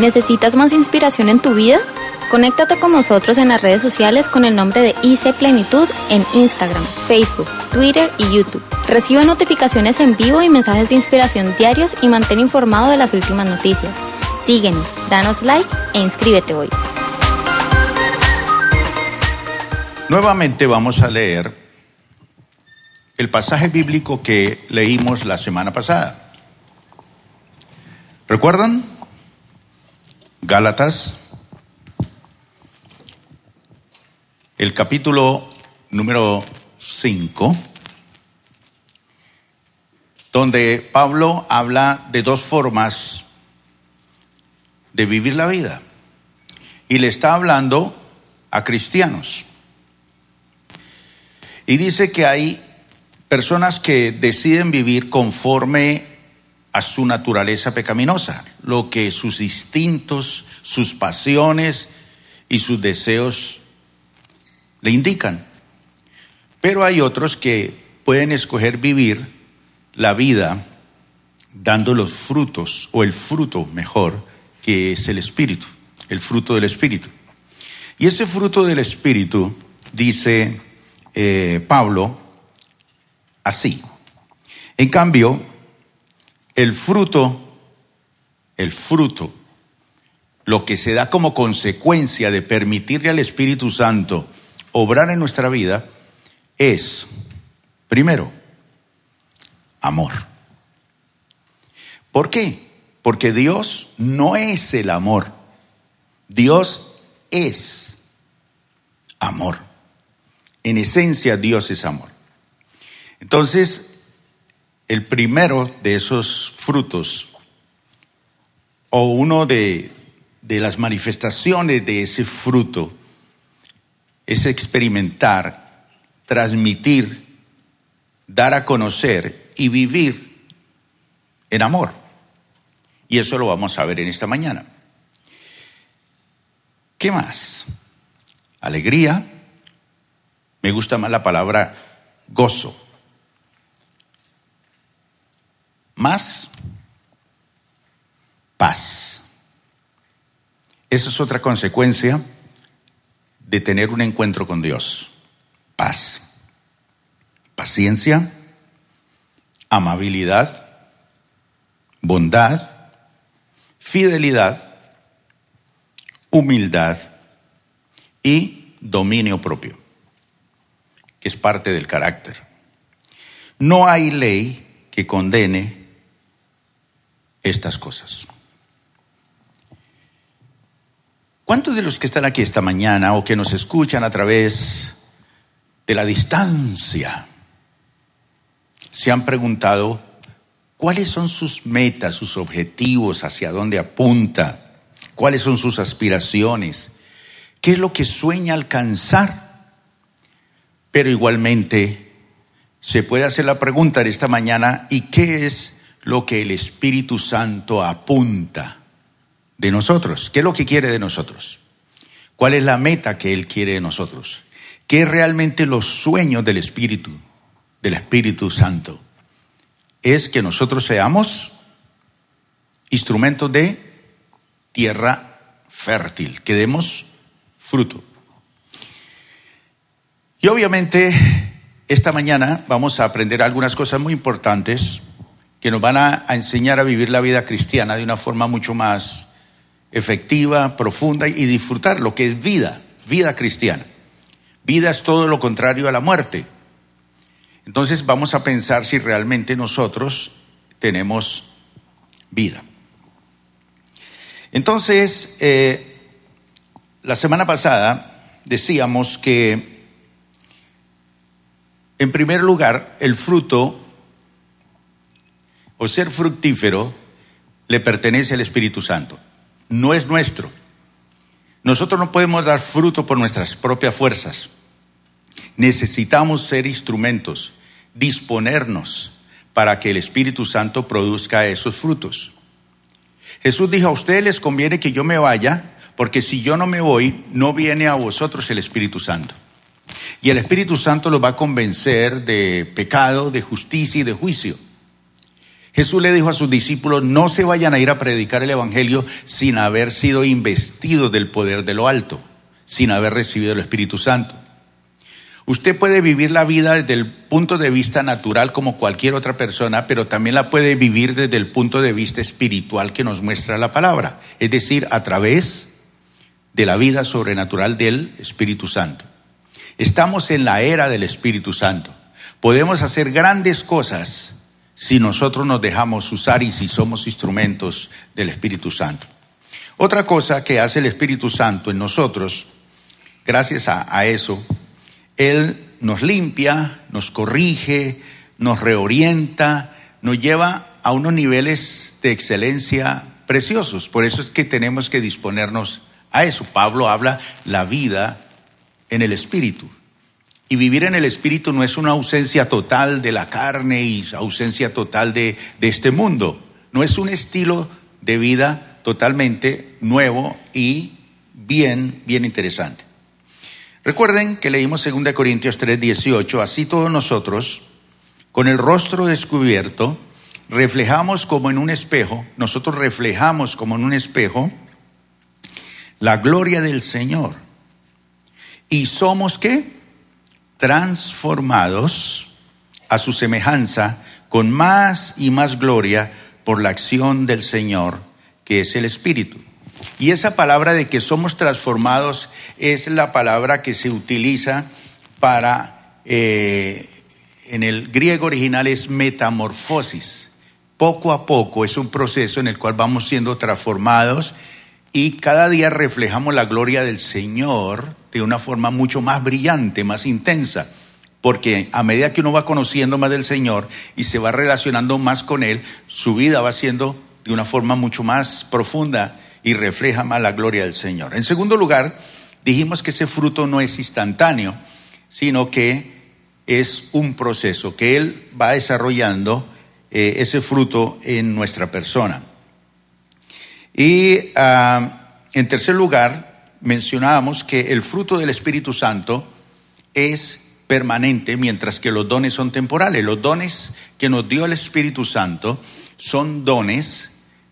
¿Necesitas más inspiración en tu vida? Conéctate con nosotros en las redes sociales con el nombre de IC Plenitud en Instagram, Facebook, Twitter y YouTube. Recibe notificaciones en vivo y mensajes de inspiración diarios y mantén informado de las últimas noticias. Síguenos, danos like e inscríbete hoy. Nuevamente vamos a leer el pasaje bíblico que leímos la semana pasada. ¿Recuerdan? Gálatas el capítulo número 5, donde Pablo habla de dos formas de vivir la vida. Y le está hablando a cristianos. Y dice que hay personas que deciden vivir conforme a su naturaleza pecaminosa, lo que sus instintos, sus pasiones y sus deseos le indican. Pero hay otros que pueden escoger vivir la vida dando los frutos, o el fruto mejor, que es el Espíritu, el fruto del Espíritu. Y ese fruto del Espíritu, dice eh, Pablo, así. En cambio, el fruto, el fruto, lo que se da como consecuencia de permitirle al Espíritu Santo obrar en nuestra vida es, primero, amor. ¿Por qué? Porque Dios no es el amor. Dios es amor. En esencia Dios es amor. Entonces, el primero de esos frutos, o uno de, de las manifestaciones de ese fruto, es experimentar, transmitir, dar a conocer y vivir en amor. Y eso lo vamos a ver en esta mañana. ¿Qué más? Alegría. Me gusta más la palabra gozo. Más paz. Esa es otra consecuencia de tener un encuentro con Dios. Paz, paciencia, amabilidad, bondad, fidelidad, humildad y dominio propio, que es parte del carácter. No hay ley que condene estas cosas. ¿Cuántos de los que están aquí esta mañana o que nos escuchan a través de la distancia se han preguntado cuáles son sus metas, sus objetivos, hacia dónde apunta, cuáles son sus aspiraciones, qué es lo que sueña alcanzar? Pero igualmente se puede hacer la pregunta de esta mañana, ¿y qué es lo que el Espíritu Santo apunta? de nosotros. ¿Qué es lo que quiere de nosotros? ¿Cuál es la meta que Él quiere de nosotros? ¿Qué es realmente los sueños del Espíritu, del Espíritu Santo? Es que nosotros seamos instrumentos de tierra fértil, que demos fruto. Y obviamente esta mañana vamos a aprender algunas cosas muy importantes que nos van a, enseñar a vivir la vida cristiana de una forma mucho más efectiva, profunda y disfrutar lo que es vida, vida cristiana. Vida es todo lo contrario a la muerte. Entonces vamos a pensar si realmente nosotros tenemos vida. Entonces, eh, la semana pasada decíamos que, en primer lugar, el fruto o ser fructífero le pertenece al Espíritu Santo no es nuestro. Nosotros no podemos dar fruto por nuestras propias fuerzas. Necesitamos ser instrumentos, disponernos para que el Espíritu Santo produzca esos frutos. Jesús dijo, a ustedes les conviene que yo me vaya, porque si yo no me voy, no viene a vosotros el Espíritu Santo. Y el Espíritu Santo los va a convencer de pecado, de justicia y de juicio. Jesús le dijo a sus discípulos, no se vayan a ir a predicar el Evangelio sin haber sido investidos del poder de lo alto, sin haber recibido el Espíritu Santo. Usted puede vivir la vida desde el punto de vista natural como cualquier otra persona, pero también la puede vivir desde el punto de vista espiritual que nos muestra la palabra, es decir, a través de la vida sobrenatural del Espíritu Santo. Estamos en la era del Espíritu Santo. Podemos hacer grandes cosas si nosotros nos dejamos usar y si somos instrumentos del Espíritu Santo. Otra cosa que hace el Espíritu Santo en nosotros, gracias a, eso, Él nos limpia, nos corrige, nos reorienta, nos lleva a unos niveles de excelencia preciosos. Por eso es que tenemos que disponernos a eso. Pablo habla la vida en el Espíritu. Y vivir en el Espíritu no es una ausencia total de la carne y ausencia total de, de este mundo. No es un estilo de vida totalmente nuevo y bien, bien interesante. Recuerden que leímos 2 Corintios 3, 18, así todos nosotros, con el rostro descubierto, reflejamos como en un espejo, nosotros reflejamos como en un espejo la gloria del Señor. ¿Y somos qué? Transformados a su semejanza con más y más gloria por la acción del Señor, que es el Espíritu. Y esa palabra de que somos transformados es la palabra que se utiliza para, eh, en el griego original es metamorfosis. Poco a poco es un proceso en el cual vamos siendo transformados y cada día reflejamos la gloria del Señor de una forma mucho más brillante, más intensa, porque a medida que uno va conociendo más del Señor y se va relacionando más con Él, su vida va siendo de una forma mucho más profunda y refleja más la gloria del Señor. En segundo lugar, dijimos que ese fruto no es instantáneo, sino que es un proceso, que Él va desarrollando eh, ese fruto en nuestra persona. Y ah, en tercer lugar, mencionábamos que el fruto del Espíritu Santo es permanente, mientras que los dones son temporales. Los dones que nos dio el Espíritu Santo son dones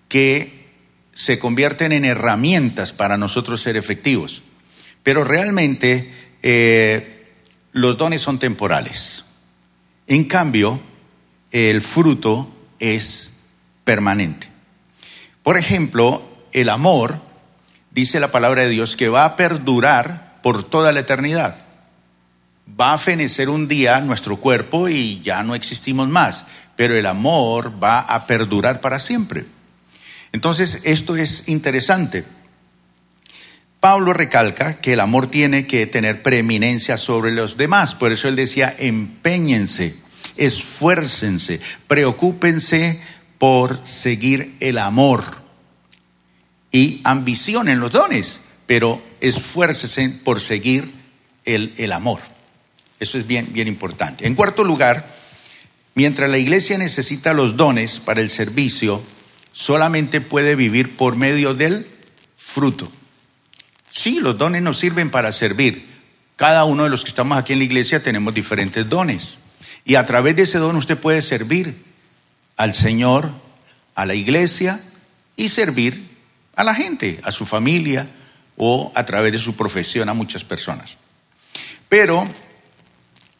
que se convierten en herramientas para nosotros ser efectivos. Pero realmente eh, los dones son temporales. En cambio, el fruto es permanente. Por ejemplo, el amor, dice la palabra de Dios, que va a perdurar por toda la eternidad. Va a fenecer un día nuestro cuerpo y ya no existimos más, pero el amor va a perdurar para siempre. Entonces, esto es interesante. Pablo recalca que el amor tiene que tener preeminencia sobre los demás, por eso él decía, empeñense, esfuércense, preocúpense por seguir el amor y ambicionen los dones, pero esfuércese por seguir el, el amor. Eso es bien, bien importante. En cuarto lugar, mientras la iglesia necesita los dones para el servicio, solamente puede vivir por medio del fruto. Sí, los dones nos sirven para servir. Cada uno de los que estamos aquí en la iglesia tenemos diferentes dones. Y a través de ese don usted puede servir al Señor, a la iglesia y servir a la gente, a su familia o a través de su profesión a muchas personas. Pero,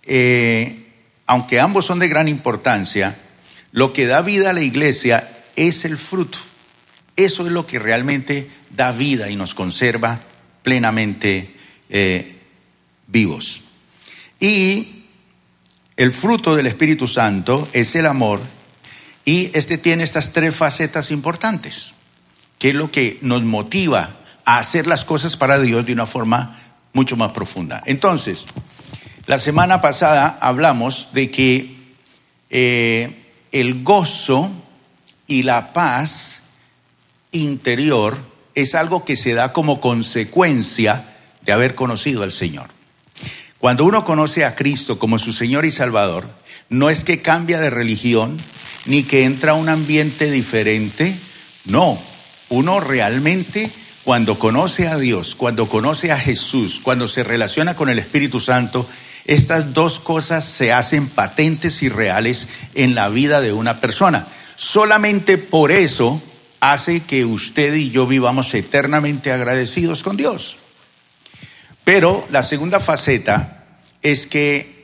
eh, aunque ambos son de gran importancia, lo que da vida a la iglesia es el fruto. Eso es lo que realmente da vida y nos conserva plenamente eh, vivos. Y el fruto del Espíritu Santo es el amor, y este tiene estas tres facetas importantes, que es lo que nos motiva a hacer las cosas para Dios de una forma mucho más profunda. Entonces, la semana pasada hablamos de que eh, el gozo y la paz interior es algo que se da como consecuencia de haber conocido al Señor. Cuando uno conoce a Cristo como su Señor y Salvador, no es que cambia de religión, ni que entra a un ambiente diferente. No, uno realmente cuando conoce a Dios, cuando conoce a Jesús, cuando se relaciona con el Espíritu Santo, estas dos cosas se hacen patentes y reales en la vida de una persona. Solamente por eso hace que usted y yo vivamos eternamente agradecidos con Dios. Pero la segunda faceta es que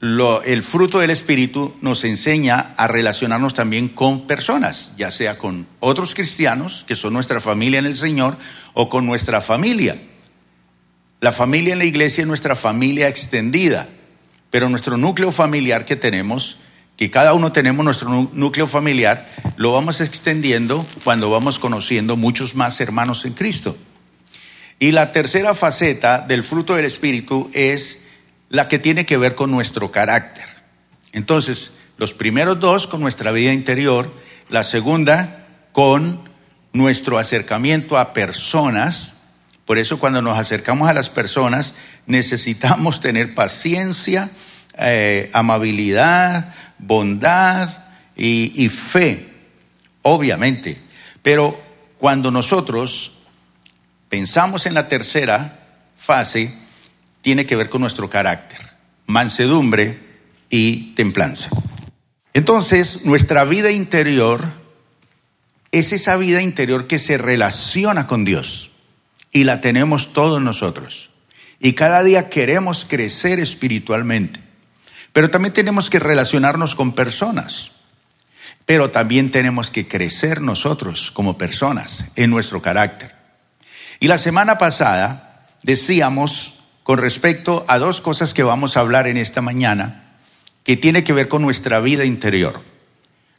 el fruto del Espíritu nos enseña a relacionarnos también con personas, ya sea con otros cristianos, que son nuestra familia en el Señor, o con nuestra familia. La familia en la iglesia es nuestra familia extendida, pero nuestro núcleo familiar que tenemos que cada uno tenemos nuestro núcleo familiar, lo vamos extendiendo cuando vamos conociendo muchos más hermanos en Cristo. Y la tercera faceta del fruto del Espíritu es la que tiene que ver con nuestro carácter. Entonces, los primeros dos con nuestra vida interior, la segunda con nuestro acercamiento a personas. Por eso cuando nos acercamos a las personas necesitamos tener paciencia, eh, amabilidad, bondad y, fe, obviamente. Pero cuando nosotros pensamos en la tercera fase, tiene que ver con nuestro carácter, mansedumbre y templanza. Entonces, nuestra vida interior es esa vida interior que se relaciona con Dios y la tenemos todos nosotros. Y cada día queremos crecer espiritualmente. Pero también tenemos que relacionarnos con personas. Pero también tenemos que crecer nosotros como personas en nuestro carácter. Y la semana pasada decíamos con respecto a dos cosas que vamos a hablar en esta mañana, que tiene que ver con nuestra vida interior.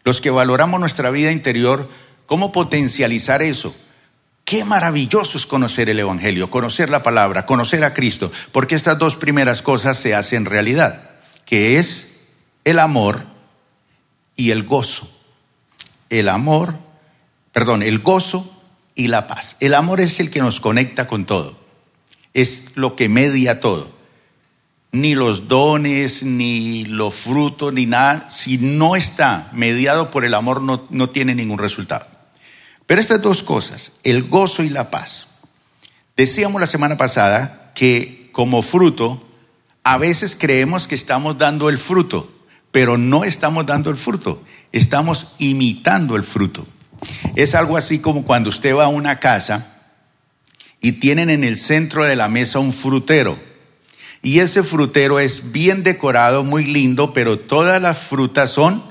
Los que valoramos nuestra vida interior, ¿cómo potencializar eso? Qué maravilloso es conocer el Evangelio, conocer la palabra, conocer a Cristo, porque estas dos primeras cosas se hacen realidad que es el amor y el gozo. El amor, perdón, el gozo y la paz. El amor es el que nos conecta con todo. Es lo que media todo. Ni los dones, ni los frutos, ni nada. Si no está mediado por el amor, no, no tiene ningún resultado. Pero estas dos cosas, el gozo y la paz. Decíamos la semana pasada que como fruto a veces creemos que estamos dando el fruto, pero no estamos dando el fruto, estamos imitando el fruto. Es algo así como cuando usted va a una casa y tienen en el centro de la mesa un frutero. Y ese frutero es bien decorado, muy lindo, pero todas las frutas son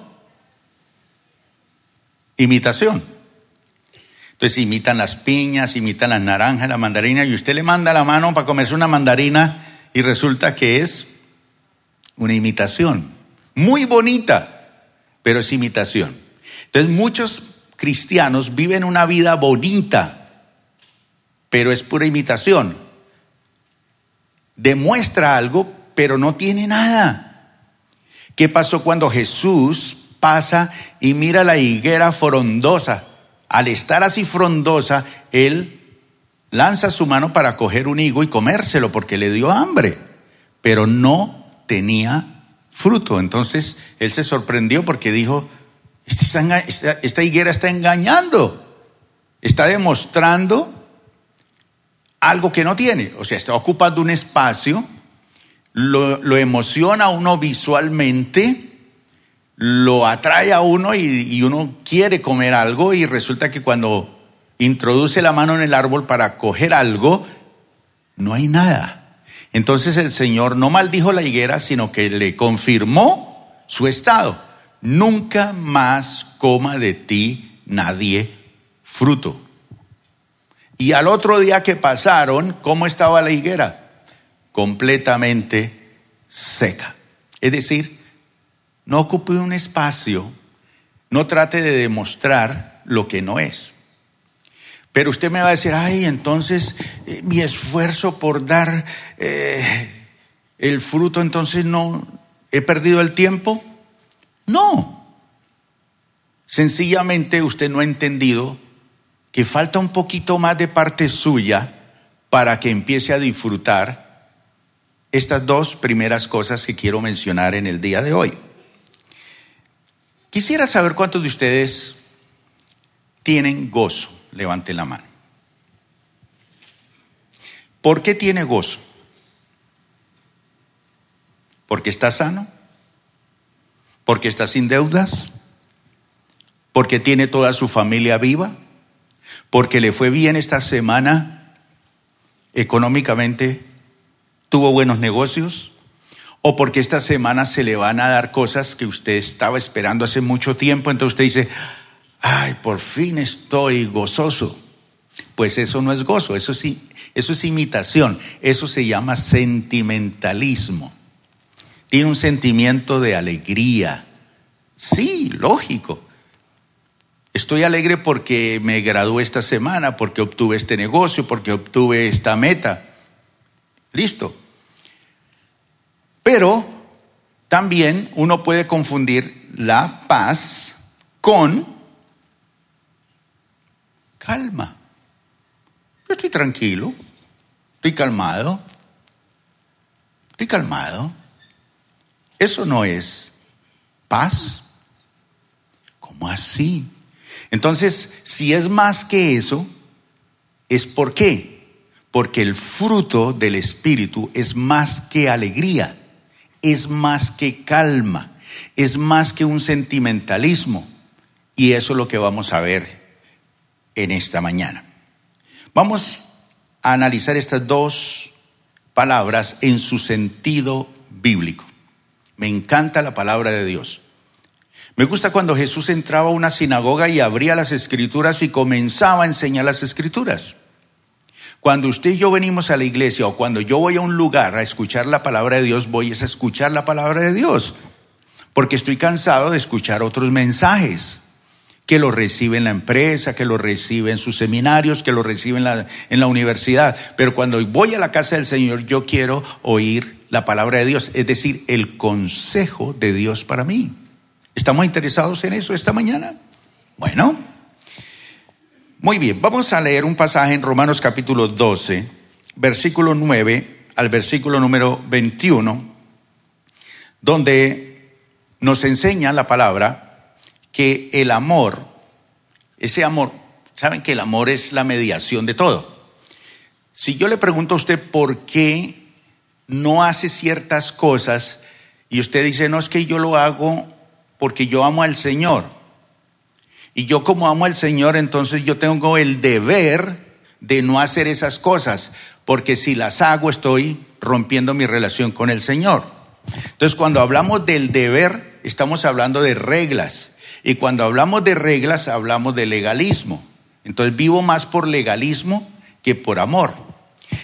imitación. Entonces imitan las piñas, imitan las naranjas, la mandarina, y usted le manda la mano para comerse una mandarina y resulta que es una imitación, muy bonita, pero es imitación. Entonces muchos cristianos viven una vida bonita, pero es pura imitación. Demuestra algo, pero no tiene nada. ¿Qué pasó cuando Jesús pasa y mira la higuera frondosa? Al estar así frondosa, él lanza su mano para coger un higo y comérselo porque le dio hambre, pero no tenía fruto. Entonces él se sorprendió porque dijo, esta, higuera está engañando, está demostrando algo que no tiene, o sea, está ocupando un espacio, lo, emociona a uno visualmente, lo atrae a uno y uno quiere comer algo y resulta que cuando introduce la mano en el árbol para coger algo, no hay nada. Entonces el Señor no maldijo la higuera, sino que le confirmó su estado. Nunca más coma de ti nadie fruto. Y al otro día que pasaron, ¿cómo estaba la higuera? Completamente seca. Es decir, no ocupe un espacio, no trate de demostrar lo que no es. Pero usted me va a decir, ay, entonces eh, mi esfuerzo por dar eh, el fruto, entonces no, he perdido el tiempo. No. Sencillamente usted no ha entendido que falta un poquito más de parte suya para que empiece a disfrutar estas dos primeras cosas que quiero mencionar en el día de hoy. Quisiera saber cuántos de ustedes tienen gozo levante la mano. ¿Por qué tiene gozo? ¿Porque está sano? ¿Porque está sin deudas? porque tiene toda su familia viva, porque le fue bien esta semana económicamente, tuvo buenos negocios, o porque esta semana se le van a dar cosas que usted estaba esperando hace mucho tiempo, entonces usted dice, ay, por fin estoy gozoso. Pues eso no es gozo, eso sí, eso es imitación, eso se llama sentimentalismo. Tiene un sentimiento de alegría. Sí, lógico. Estoy alegre porque me gradué esta semana, porque obtuve este negocio, porque obtuve esta meta. Listo. Pero también uno puede confundir la paz con calma. Yo estoy tranquilo, estoy calmado, estoy calmado. Eso no es paz. ¿Cómo así? Entonces, si es más que eso, ¿es por qué? Porque el fruto del Espíritu es más que alegría, es más que calma, es más que un sentimentalismo. Y eso es lo que vamos a ver en esta mañana. Vamos a analizar estas dos palabras en su sentido bíblico. Me encanta la palabra de Dios. Me gusta cuando Jesús entraba a una sinagoga y abría las escrituras y comenzaba a enseñar las escrituras. Cuando usted y yo venimos a la iglesia o cuando yo voy a un lugar a escuchar la palabra de Dios, voy a escuchar la palabra de Dios. Porque estoy cansado de escuchar otros mensajes que lo recibe en la empresa, que lo recibe en sus seminarios, que lo recibe en la, en la universidad. Pero cuando voy a la casa del Señor, yo quiero oír la palabra de Dios, es decir, el consejo de Dios para mí. ¿Estamos interesados en eso esta mañana? Bueno, muy bien, vamos a leer un pasaje en Romanos capítulo 12, versículo 9 al versículo número 21, donde nos enseña la palabra que el amor, ese amor, saben que el amor es la mediación de todo. Si yo le pregunto a usted por qué no hace ciertas cosas y usted dice, no es que yo lo hago porque yo amo al Señor. Y yo como amo al Señor, entonces yo tengo el deber de no hacer esas cosas, porque si las hago estoy rompiendo mi relación con el Señor. Entonces cuando hablamos del deber, estamos hablando de reglas. Y cuando hablamos de reglas, hablamos de legalismo. Entonces vivo más por legalismo que por amor.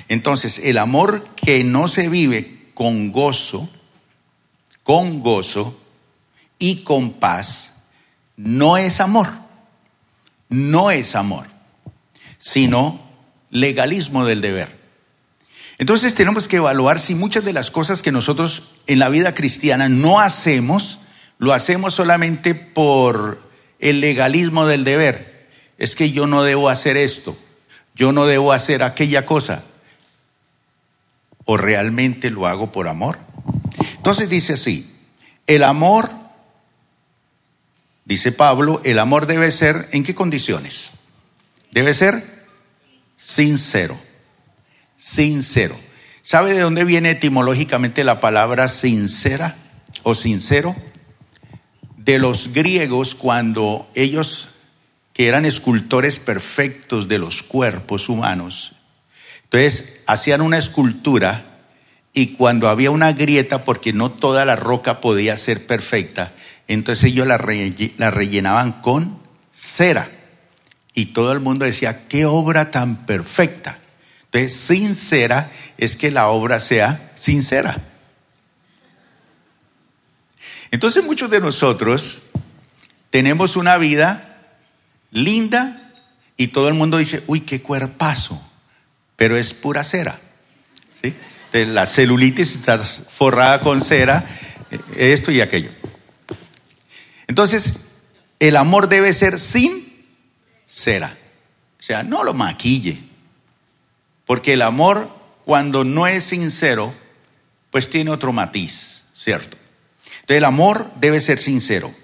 Entonces, el amor que no se vive con gozo, con gozo y con paz, no es amor. No es amor, sino legalismo del deber. Entonces tenemos que evaluar si muchas de las cosas que nosotros en la vida cristiana no hacemos, lo hacemos solamente por el legalismo del deber. Es que yo no debo hacer esto, yo no debo hacer aquella cosa. ¿O realmente lo hago por amor? Entonces dice así, el amor, dice Pablo, el amor debe ser, ¿en qué condiciones? Debe ser sincero, sincero. ¿Sabe de dónde viene etimológicamente la palabra sincera o sincero? de los griegos cuando ellos, que eran escultores perfectos de los cuerpos humanos, entonces hacían una escultura y cuando había una grieta, porque no toda la roca podía ser perfecta, entonces ellos la, rellenaban con cera. Y todo el mundo decía, qué obra tan perfecta. Entonces, sincera es que la obra sea sincera. Entonces muchos de nosotros tenemos una vida linda y todo el mundo dice, uy, qué cuerpazo, pero es pura cera. ¿sí? la celulitis está forrada con cera, eh, esto y aquello. Entonces, el amor debe ser sin cera. O sea, no lo maquille. Porque el amor, cuando no es sincero, pues tiene otro matiz, ¿cierto? el amor debe ser sincero.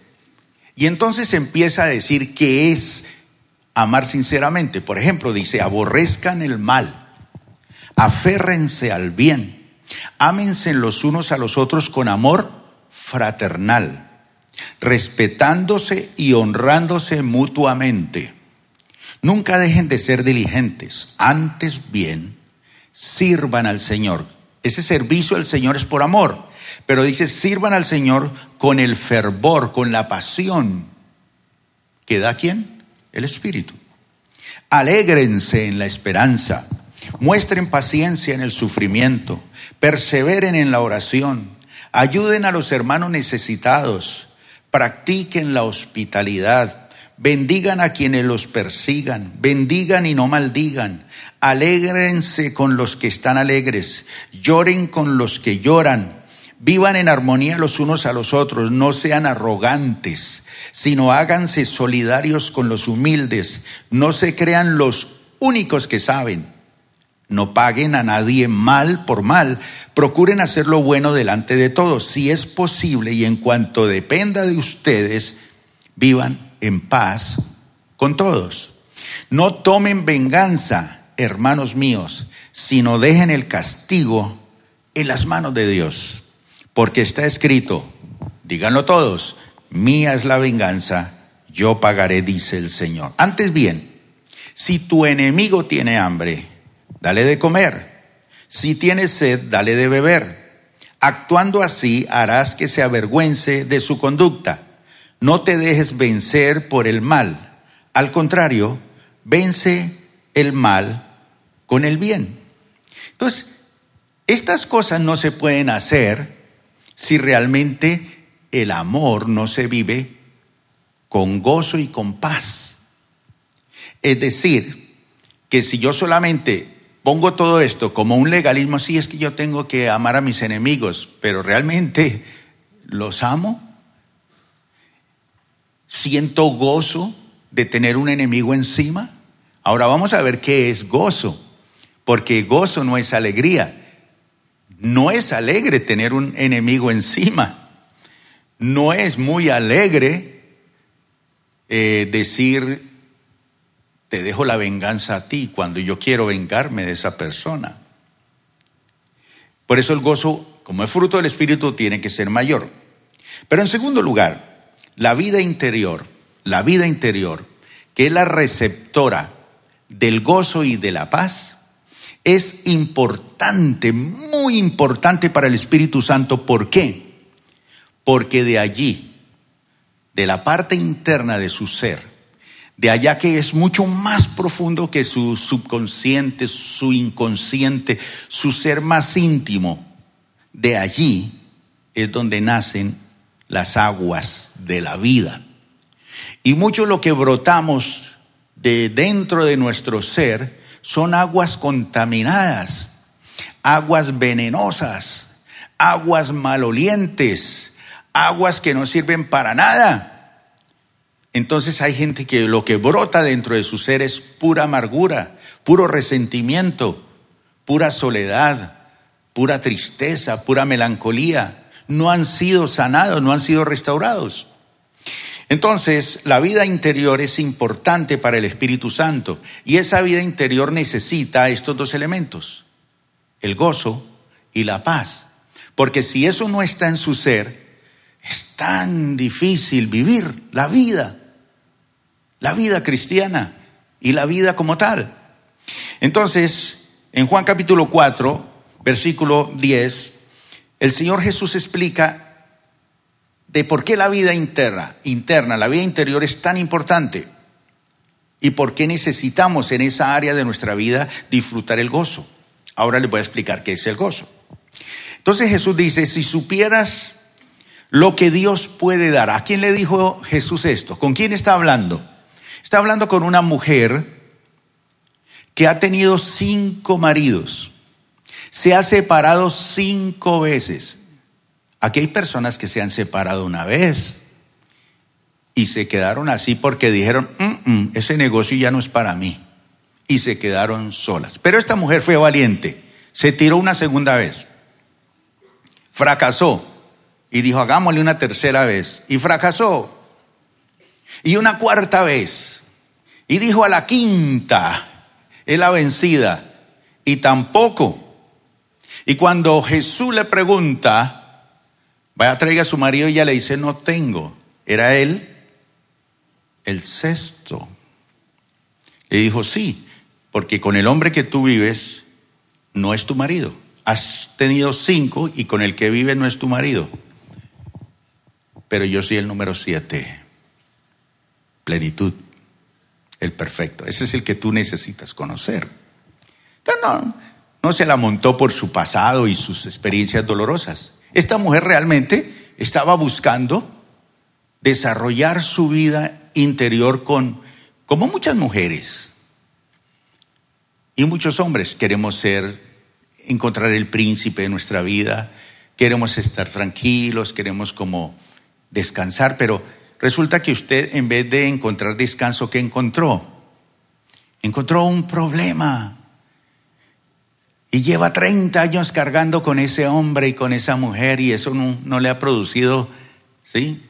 Y entonces empieza a decir que es amar sinceramente. Por ejemplo, dice, aborrezcan el mal, aférrense al bien, ámense los unos a los otros con amor fraternal. Respetándose y honrándose mutuamente. Nunca dejen de ser diligentes, antes bien, sirvan al Señor. Ese servicio al Señor es por amor, pero dice, sirvan al Señor con el fervor, con la pasión que da quién? El Espíritu. Alégrense en la esperanza, muestren paciencia en el sufrimiento, perseveren en la oración, ayuden a los hermanos necesitados, practiquen la hospitalidad, bendigan a quienes los persigan, bendigan y no maldigan, alégrense con los que están alegres, lloren con los que lloran, vivan en armonía los unos a los otros, no sean arrogantes sino háganse solidarios con los humildes, no se crean los únicos que saben, no paguen a nadie mal por mal, procuren hacer lo bueno delante de todos, si es posible y en cuanto dependa de ustedes, vivan en paz con todos. No tomen venganza, hermanos míos, sino dejen el castigo en las manos de Dios, porque está escrito, díganlo todos, mía es la venganza, yo pagaré, dice el Señor. Antes bien, si tu enemigo tiene hambre, dale de comer. Si tiene sed, dale de beber. Actuando así, harás que se avergüence de su conducta. No te dejes vencer por el mal. Al contrario, vence el mal con el bien. Entonces, estas cosas no se pueden hacer si realmente el amor no se vive con gozo y con paz. Es decir, que si yo solamente pongo todo esto como un legalismo, sí es que yo tengo que amar a mis enemigos, pero realmente los amo. Siento gozo de tener un enemigo encima. Ahora vamos a ver qué es gozo, porque gozo no es alegría. No es alegre tener un enemigo encima no es muy alegre eh, decir, te dejo la venganza a ti cuando yo quiero vengarme de esa persona. Por eso el gozo, como es fruto del Espíritu, tiene que ser mayor. Pero en segundo lugar, la vida interior, la vida interior, que es la receptora del gozo y de la paz, es importante, muy importante para el Espíritu Santo. ¿Por qué? porque de allí, de la parte interna de su ser, de allá que es mucho más profundo que su subconsciente, su inconsciente, su ser más íntimo, de allí es donde nacen las aguas de la vida. Y mucho lo que brotamos de dentro de nuestro ser son aguas contaminadas, aguas venenosas, aguas malolientes, aguas que no sirven para nada. Entonces hay gente que lo que brota dentro de su ser es pura amargura, puro resentimiento, pura soledad, pura tristeza, pura melancolía. No han sido sanados, no han sido restaurados. Entonces, la vida interior es importante para el Espíritu Santo y esa vida interior necesita estos dos elementos, el gozo y la paz. Porque si eso no está en su ser, es tan difícil vivir la vida, la vida cristiana y la vida como tal. Entonces, en Juan capítulo 4, versículo 10, el Señor Jesús explica de por qué la vida interna, interna, la vida interior es tan importante y por qué necesitamos en esa área de nuestra vida disfrutar el gozo. Ahora les voy a explicar qué es el gozo. Entonces Jesús dice, si supieras lo que Dios puede dar. ¿A quién le dijo Jesús esto? ¿Con quién está hablando? Está hablando con una mujer que ha tenido cinco maridos, se ha separado cinco veces. Aquí hay personas que se han separado una vez y se quedaron así porque dijeron, mm, mm, ese negocio ya no es para mí. Y se quedaron solas. Pero esta mujer fue valiente, se tiró una segunda vez, fracasó, y dijo, hagámosle una tercera vez. Y fracasó. Y una cuarta vez. Y dijo a la quinta, es la vencida. Y tampoco. Y cuando Jesús le pregunta, vaya traiga a su marido, ella le dice, no tengo. ¿era él el sexto? Le dijo, sí, porque con el hombre que tú vives no es tu marido. Has tenido cinco y con el que vive no es tu marido. Pero yo soy el número siete. Plenitud, el perfecto. Ese es el que tú necesitas conocer. Entonces no, no se la montó por su pasado y sus experiencias dolorosas. Esta mujer realmente estaba buscando desarrollar su vida interior con, como muchas mujeres y muchos hombres, queremos ser, encontrar el príncipe de nuestra vida, queremos estar tranquilos, queremos como descansar, pero resulta que usted en vez de encontrar descanso, ¿qué encontró? Encontró un problema. Y lleva 30 años cargando con ese hombre y con esa mujer y eso no, no le ha producido, ¿sí?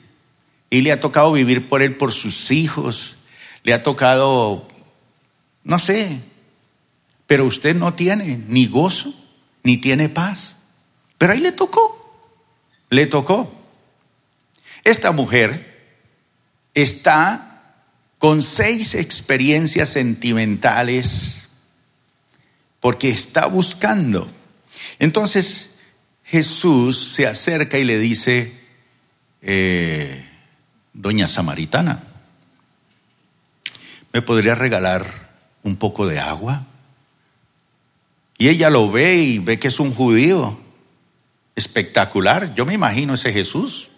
Y le ha tocado vivir por él, por sus hijos, le ha tocado, no sé, pero usted no tiene ni gozo, ni tiene paz. Pero ahí le tocó, le tocó. Esta mujer está con seis experiencias sentimentales porque está buscando. Entonces Jesús se acerca y le dice, eh, doña Samaritana, ¿me podría regalar un poco de agua? Y ella lo ve y ve que es un judío. Espectacular. Yo me imagino ese Jesús.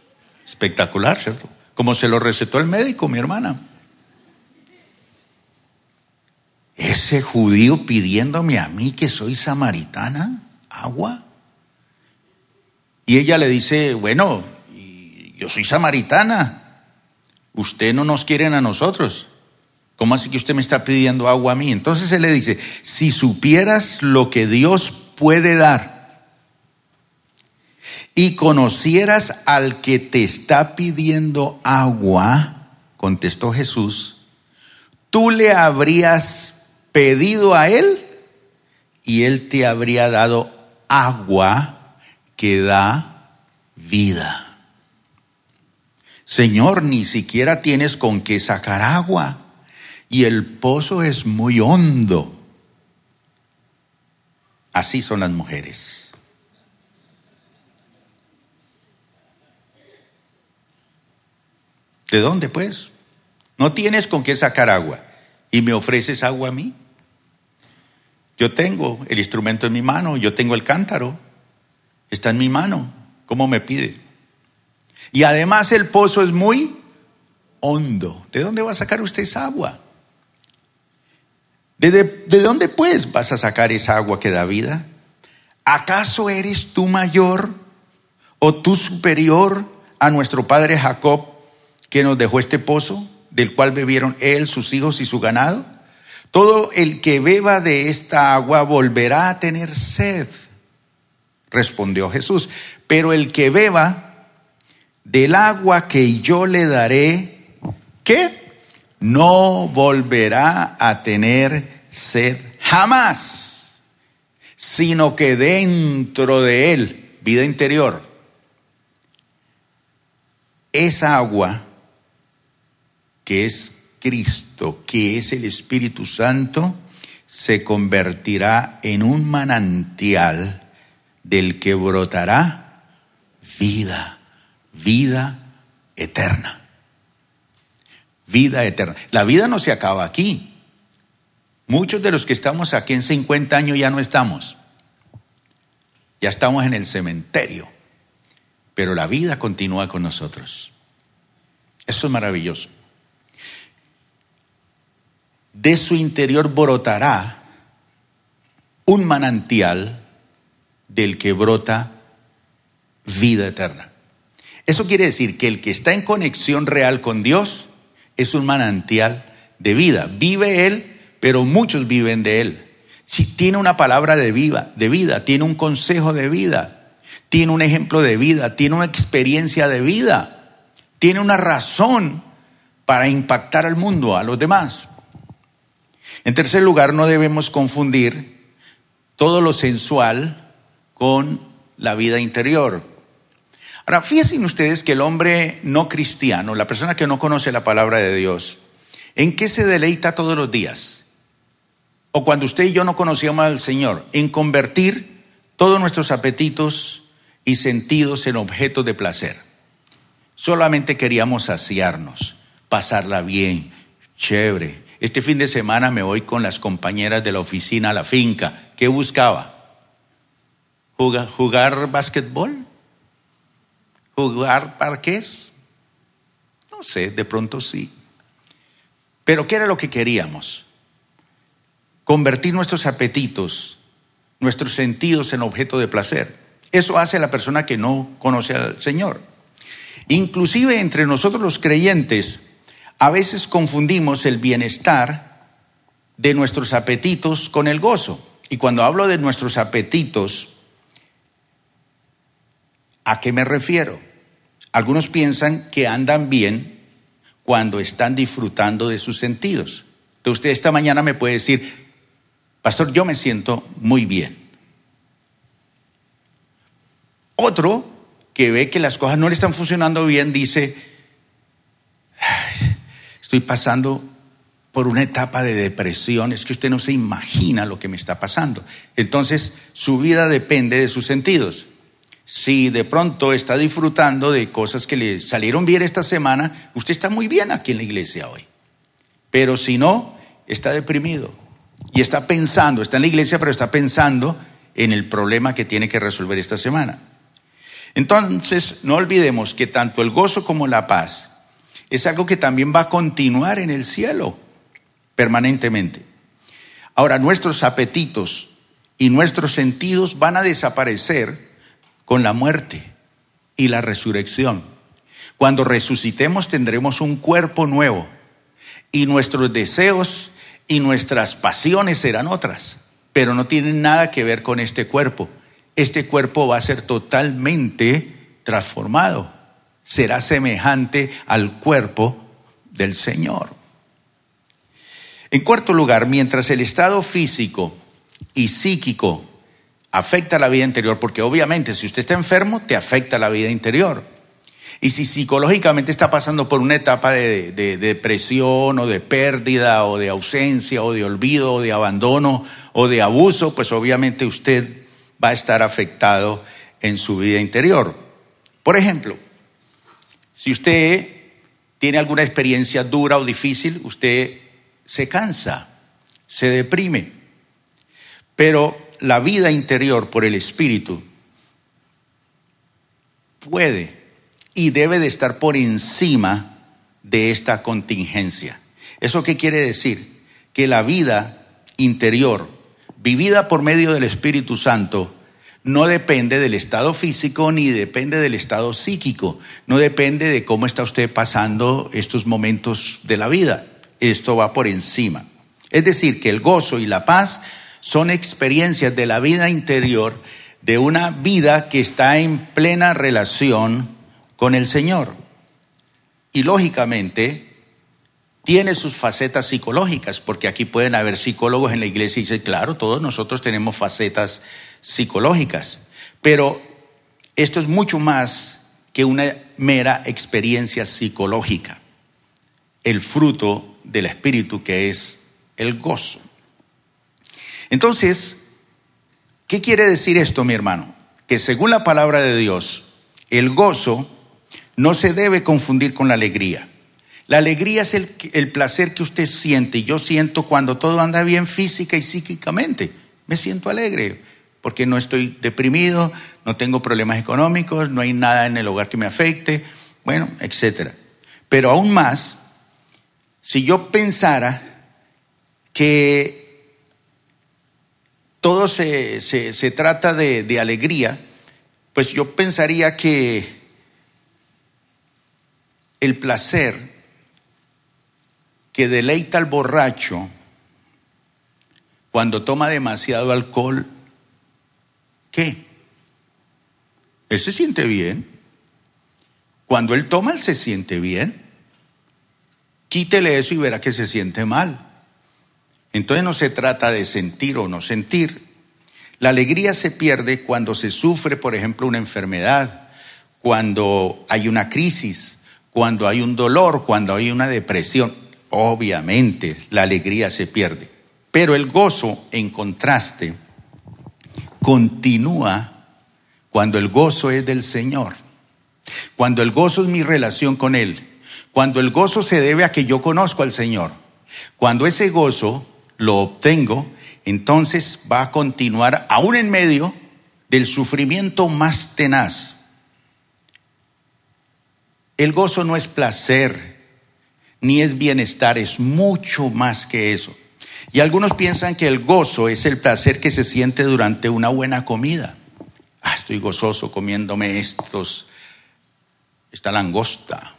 Espectacular, ¿cierto? Como se lo recetó el médico, mi hermana. Ese judío pidiéndome a mí que soy samaritana, agua. Y ella le dice, bueno, yo soy samaritana. Usted no nos quieren a nosotros. ¿Cómo así que usted me está pidiendo agua a mí? Entonces él le dice, si supieras lo que Dios puede dar y conocieras al que te está pidiendo agua, contestó Jesús, tú le habrías pedido a él y él te habría dado agua que da vida. Señor, ni siquiera tienes con qué sacar agua y el pozo es muy hondo. Así son las mujeres. ¿De dónde pues? No tienes con qué sacar agua y me ofreces agua a mí. Yo tengo el instrumento en mi mano, yo tengo el cántaro, está en mi mano. ¿Cómo me pide? Y además el pozo es muy hondo. ¿De dónde va a sacar usted esa agua? ¿De, de, dónde pues vas a sacar esa agua que da vida? ¿Acaso eres tú mayor o tú superior a nuestro padre Jacob que nos dejó este pozo del cual bebieron él, sus hijos y su ganado? Todo el que beba de esta agua volverá a tener sed, respondió Jesús. Pero el que beba del agua que yo le daré, ¿qué? No volverá a tener sed jamás, sino que dentro de él, vida interior, esa agua que es Cristo, que es el Espíritu Santo, se convertirá en un manantial del que brotará vida vida eterna. Vida eterna. La vida no se acaba aquí. Muchos de los que estamos aquí en 50 años ya no estamos. Ya estamos en el cementerio. Pero la vida continúa con nosotros. Eso es maravilloso. De su interior brotará un manantial del que brota vida eterna. Eso quiere decir que el que está en conexión real con Dios es un manantial de vida. Vive Él, pero muchos viven de Él. Si tiene una palabra de, vida, de vida, tiene un consejo de vida, tiene un ejemplo de vida, tiene una experiencia de vida, tiene una razón para impactar al mundo, a los demás. En tercer lugar, no debemos confundir todo lo sensual con la vida interior. Ahora, fíjense ustedes que el hombre no cristiano, la persona que no conoce la palabra de Dios, ¿en qué se deleita todos los días? O cuando usted y yo no conocíamos al Señor, en convertir todos nuestros apetitos y sentidos en objetos de placer. Solamente queríamos saciarnos, pasarla bien, chévere. Este fin de semana me voy con las compañeras de la oficina a la finca. ¿Qué buscaba? ¿Jugar, jugar básquetbol? ¿Jugar parques? No sé, de pronto sí. Pero ¿qué era lo que queríamos? Convertir nuestros apetitos, nuestros sentidos en objeto de placer. Eso hace la persona que no conoce al Señor. Inclusive entre nosotros los creyentes, a veces confundimos el bienestar de nuestros apetitos con el gozo. Y cuando hablo de nuestros apetitos, ¿a qué me refiero? Algunos piensan que andan bien cuando están disfrutando de sus sentidos. Entonces usted esta mañana me puede decir, pastor, yo me siento muy bien. Otro que ve que las cosas no le están funcionando bien dice, estoy pasando por una etapa de depresión, es que usted no se imagina lo que me está pasando. Entonces su vida depende de sus sentidos si de pronto está disfrutando de cosas que le salieron bien esta semana, usted está muy bien aquí en la iglesia hoy. Pero si no, está deprimido y está pensando, está en la iglesia, pero está pensando en el problema que tiene que resolver esta semana. Entonces, no olvidemos que tanto el gozo como la paz es algo que también va a continuar en el cielo permanentemente. Ahora, nuestros apetitos y nuestros sentidos van a desaparecer con la muerte y la resurrección. Cuando resucitemos tendremos un cuerpo nuevo y nuestros deseos y nuestras pasiones serán otras, pero no tienen nada que ver con este cuerpo. Este cuerpo va a ser totalmente transformado, será semejante al cuerpo del Señor. En cuarto lugar, mientras el estado físico y psíquico afecta la vida interior, porque obviamente si usted está enfermo, te afecta la vida interior. Y si psicológicamente está pasando por una etapa de, depresión o de pérdida o de ausencia o de olvido o de abandono o de abuso, pues obviamente usted va a estar afectado en su vida interior. Por ejemplo, si usted tiene alguna experiencia dura o difícil, usted se cansa, se deprime. Pero la vida interior por el Espíritu puede y debe de estar por encima de esta contingencia. ¿Eso qué quiere decir? Que la vida interior, vivida por medio del Espíritu Santo, no depende del estado físico ni depende del estado psíquico, no depende de cómo está usted pasando estos momentos de la vida. Esto va por encima. Es decir, que el gozo y la paz son experiencias de la vida interior de una vida que está en plena relación con el Señor. Y lógicamente tiene sus facetas psicológicas, porque aquí pueden haber psicólogos en la iglesia y dicen, claro, todos nosotros tenemos facetas psicológicas, pero esto es mucho más que una mera experiencia psicológica, el fruto del Espíritu que es el gozo. Entonces, ¿qué quiere decir esto, mi hermano? Que según la palabra de Dios, el gozo no se debe confundir con la alegría. La alegría es el, placer que usted siente y yo siento cuando todo anda bien física y psíquicamente. Me siento alegre porque no estoy deprimido, no tengo problemas económicos, no hay nada en el hogar que me afecte, bueno, etc. Pero aún más, si yo pensara que todo se, trata de, de alegría, pues yo pensaría que el placer que deleita al borracho cuando toma demasiado alcohol, ¿qué? Él se siente bien. Cuando él toma, él se siente bien. Quítele eso y verá que se siente mal. Entonces no se trata de sentir o no sentir. La alegría se pierde cuando se sufre, por ejemplo, una enfermedad, cuando hay una crisis, cuando hay un dolor, cuando hay una depresión. Obviamente la alegría se pierde. Pero el gozo, en contraste, continúa cuando el gozo es del Señor. Cuando el gozo es mi relación con Él. Cuando el gozo se debe a que yo conozco al Señor. Cuando ese gozo lo obtengo, entonces va a continuar aún en medio del sufrimiento más tenaz. El gozo no es placer, ni es bienestar, es mucho más que eso. Y algunos piensan que el gozo es el placer que se siente durante una buena comida. Ah, estoy gozoso comiéndome estos, esta langosta,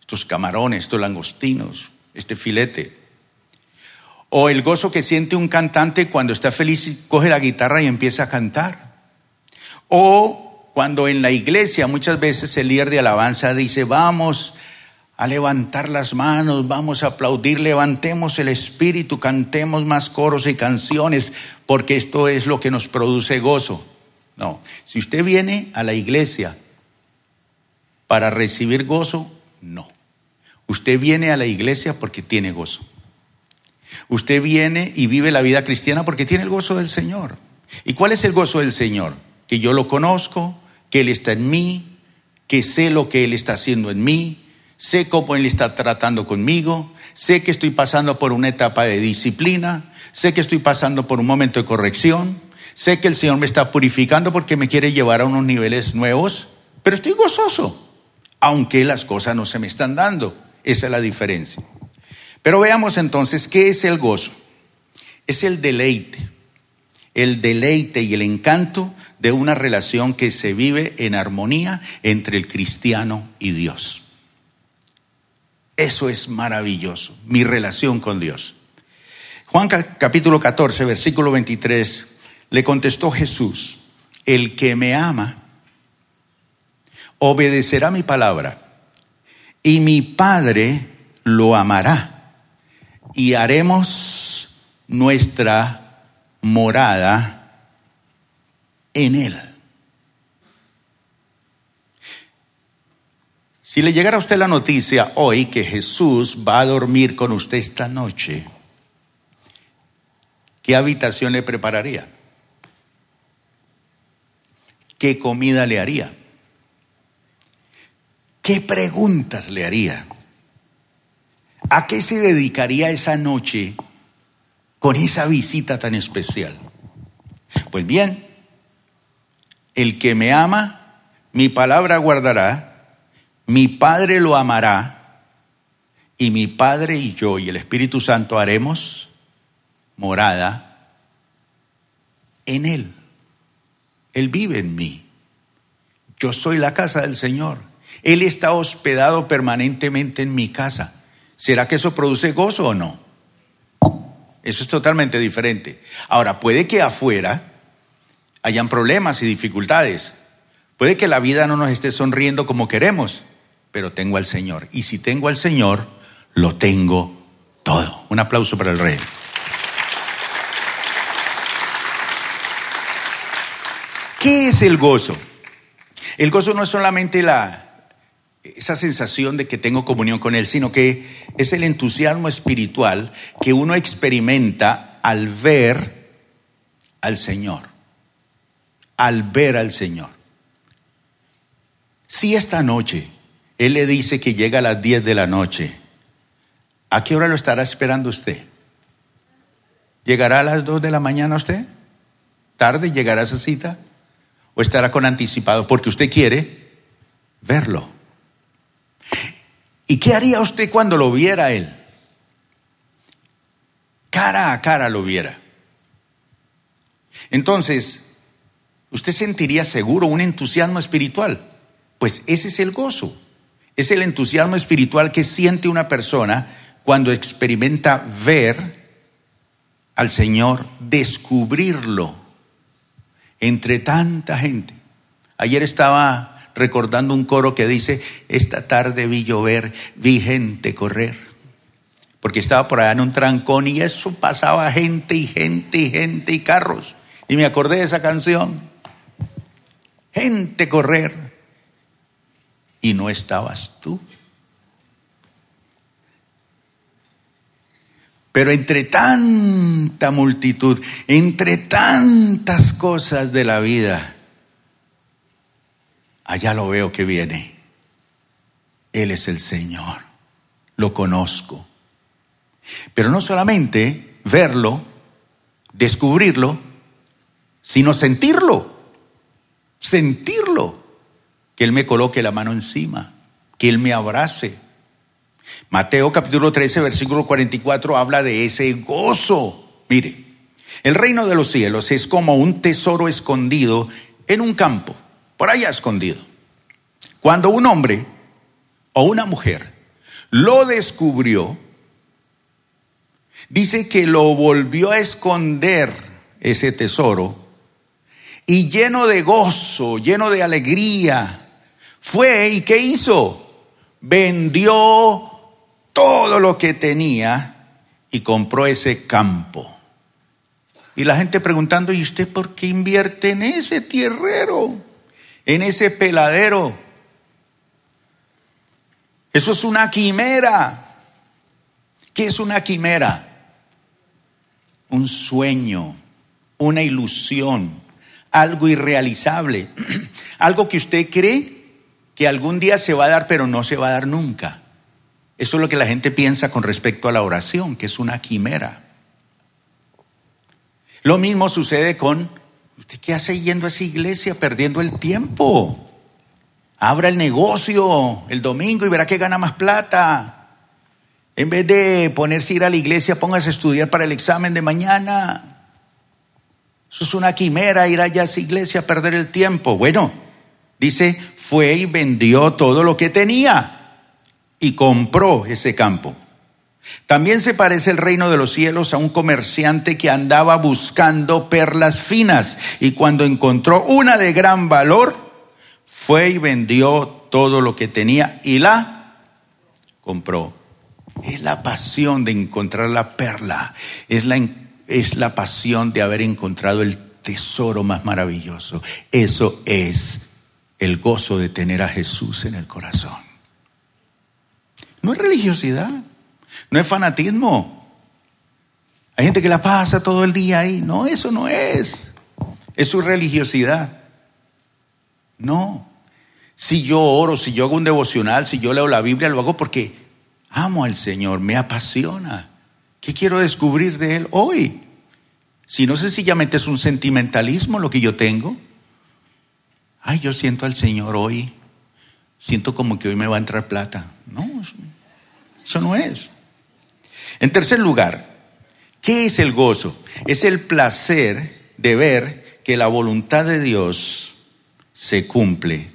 estos camarones, estos langostinos, este filete. O el gozo que siente un cantante cuando está feliz y coge la guitarra y empieza a cantar. O cuando en la iglesia muchas veces el líder de alabanza dice, vamos a levantar las manos, vamos a aplaudir, levantemos el espíritu, cantemos más coros y canciones, porque esto es lo que nos produce gozo. No, si usted viene a la iglesia para recibir gozo, no. Usted viene a la iglesia porque tiene gozo. Usted viene y vive la vida cristiana porque tiene el gozo del Señor. ¿Y cuál es el gozo del Señor? Que yo lo conozco, que Él está en mí, que sé lo que Él está haciendo en mí, sé cómo Él está tratando conmigo, sé que estoy pasando por una etapa de disciplina, sé que estoy pasando por un momento de corrección, sé que el Señor me está purificando porque me quiere llevar a unos niveles nuevos, pero estoy gozoso, aunque las cosas no se me están dando. Esa es la diferencia. Pero veamos entonces qué es el gozo. Es el deleite, el deleite y el encanto de una relación que se vive en armonía entre el cristiano y Dios. Eso es maravilloso, mi relación con Dios. Juan capítulo 14, versículo 23, le contestó Jesús, el que me ama, obedecerá mi palabra, y mi Padre lo amará y haremos nuestra morada en Él. Si le llegara a usted la noticia hoy que Jesús va a dormir con usted esta noche, ¿qué habitación le prepararía? ¿Qué comida le haría? ¿Qué preguntas le haría? ¿A qué se dedicaría esa noche con esa visita tan especial? Pues bien, el que me ama, mi palabra guardará, mi Padre lo amará, y mi Padre y yo y el Espíritu Santo haremos morada en Él. Él vive en mí. Yo soy la casa del Señor. Él está hospedado permanentemente en mi casa. ¿Será que eso produce gozo o no? Eso es totalmente diferente. Ahora, puede que afuera hayan problemas y dificultades. Puede que la vida no nos esté sonriendo como queremos, pero tengo al Señor. Y si tengo al Señor, lo tengo todo. Un aplauso para el rey. ¿Qué es el gozo? El gozo no es solamente la, esa sensación de que tengo comunión con Él, sino que es el entusiasmo espiritual que uno experimenta al ver al Señor, al ver al Señor. Si esta noche Él le dice que llega a las 10 de la noche, ¿a qué hora lo estará esperando usted? ¿Llegará a las 2 de la mañana usted? ¿Tarde llegará a esa cita? ¿O estará con anticipado? Porque usted quiere verlo. ¿Y qué haría usted cuando lo viera él? Cara a cara lo viera. Entonces, usted sentiría seguro un entusiasmo espiritual. Pues ese es el gozo. Es el entusiasmo espiritual que siente una persona cuando experimenta ver al Señor, descubrirlo entre tanta gente. Ayer estaba recordando un coro que dice, esta tarde vi llover, vi gente correr. Porque estaba por allá en un trancón y eso pasaba gente y gente y gente y carros. Y me acordé de esa canción. Gente correr. Y no estabas tú. Pero entre tanta multitud, entre tantas cosas de la vida, allá lo veo que viene. Él es el Señor, lo conozco. Pero no solamente verlo, descubrirlo, sino sentirlo, sentirlo, que Él me coloque la mano encima, que Él me abrace. Mateo capítulo 13, versículo 44 habla de ese gozo. Mire, el reino de los cielos es como un tesoro escondido en un campo, por allá escondido. Cuando un hombre o una mujer lo descubrió, dice que lo volvió a esconder ese tesoro y lleno de gozo, lleno de alegría, fue y ¿qué hizo? Vendió todo lo que tenía y compró ese campo. Y la gente preguntando, ¿y usted por qué invierte en ese tierrero? En ese peladero. Eso es una quimera. ¿Qué es una quimera? Un sueño, una ilusión, algo irrealizable, algo que usted cree que algún día se va a dar, pero no se va a dar nunca. Eso es lo que la gente piensa con respecto a la oración, que es una quimera. Lo mismo sucede con, ¿usted qué hace yendo a esa iglesia perdiendo el tiempo? Abra el negocio el domingo y verá que gana más plata. En vez de ponerse a ir a la iglesia, póngase a estudiar para el examen de mañana. Eso es una quimera, ir allá a esa iglesia a perder el tiempo. Bueno, dice, fue y vendió todo lo que tenía y compró ese campo. También se parece el reino de los cielos a un comerciante que andaba buscando perlas finas y cuando encontró una de gran valor, fue y vendió todo lo que tenía y la compró. Es la pasión de encontrar la perla, es la es la pasión de haber encontrado el tesoro más maravilloso. Eso es el gozo de tener a Jesús en el corazón. No es religiosidad, no es fanatismo. Hay gente que la pasa todo el día ahí. No, eso no es. Es su religiosidad. No. Si yo oro, si yo hago un devocional, si yo leo la Biblia, lo hago porque amo al Señor, me apasiona. ¿Qué quiero descubrir de Él hoy? Si no sencillamente es un sentimentalismo lo que yo tengo. Ay, yo siento al Señor hoy. Siento como que hoy me va a entrar plata. No, eso no es. En tercer lugar, ¿qué es el gozo? Es el placer de ver que la voluntad de Dios se cumple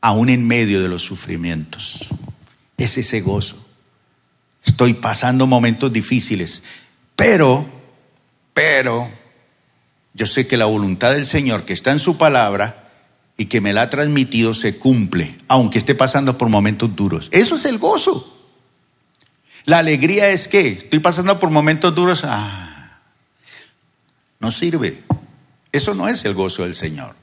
aún en medio de los sufrimientos. Es ese gozo. Estoy pasando momentos difíciles, pero, pero, yo sé que la voluntad del Señor que está en su palabra y que me la ha transmitido se cumple, aunque esté pasando por momentos duros. Eso es el gozo. La alegría es que estoy pasando por momentos duros, ah, no sirve. Eso no es el gozo del Señor.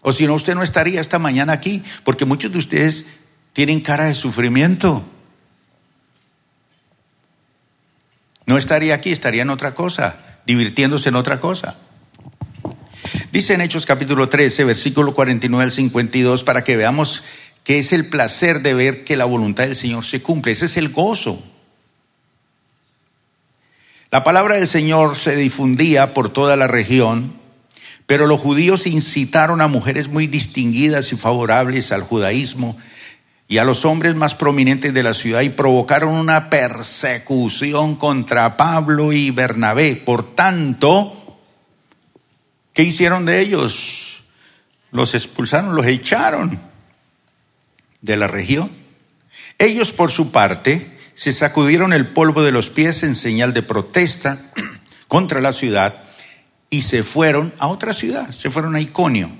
O si no, usted no estaría esta mañana aquí, porque muchos de ustedes tienen cara de sufrimiento. No estaría aquí, estaría en otra cosa, divirtiéndose en otra cosa. Dice en Hechos capítulo 13, versículo 49 al 52, para que veamos que es el placer de ver que la voluntad del Señor se cumple. Ese es el gozo. La palabra del Señor se difundía por toda la región, pero los judíos incitaron a mujeres muy distinguidas y favorables al judaísmo y a los hombres más prominentes de la ciudad y provocaron una persecución contra Pablo y Bernabé. Por tanto, ¿qué hicieron de ellos? Los expulsaron, los echaron de la región. Ellos, por su parte, se sacudieron el polvo de los pies en señal de protesta contra la ciudad y se fueron a otra ciudad, se fueron a Iconio.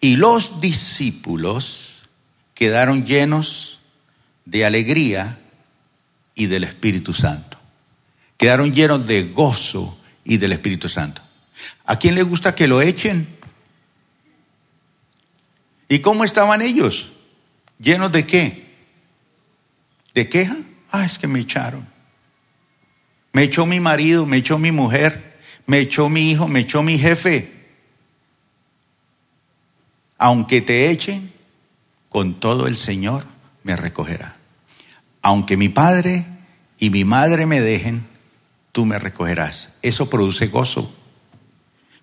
Y los discípulos quedaron llenos de alegría y del Espíritu Santo. Quedaron llenos de gozo y del Espíritu Santo. ¿A quién le gusta que lo echen? ¿Y cómo estaban ellos? ¿Llenos de qué? ¿De queja? Ah, es que me echaron. Me echó mi marido, me echó mi mujer, me echó mi hijo, me echó mi jefe. Aunque te echen, con todo el Señor me recogerá. Aunque mi padre y mi madre me dejen, tú me recogerás. Eso produce gozo.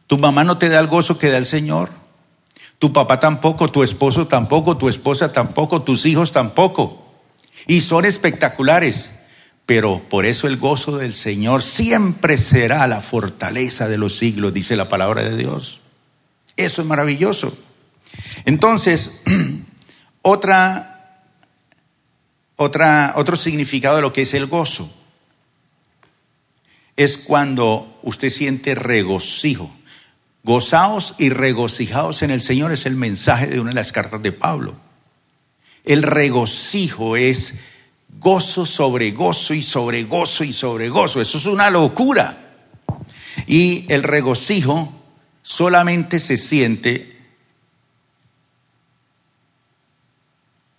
Tu mamá no te da el gozo que da el Señor. Tu papá tampoco, tu esposo tampoco, tu esposa tampoco, tus hijos tampoco. Y son espectaculares. Pero por eso el gozo del Señor siempre será la fortaleza de los siglos, dice la palabra de Dios. Eso es maravilloso. Entonces, otra, otra, otro significado de lo que es el gozo es cuando usted siente regocijo. Gozaos y regocijaos en el Señor es el mensaje de una de las cartas de Pablo. El regocijo es gozo sobre gozo y sobre gozo y sobre gozo. Eso es una locura. Y el regocijo solamente se siente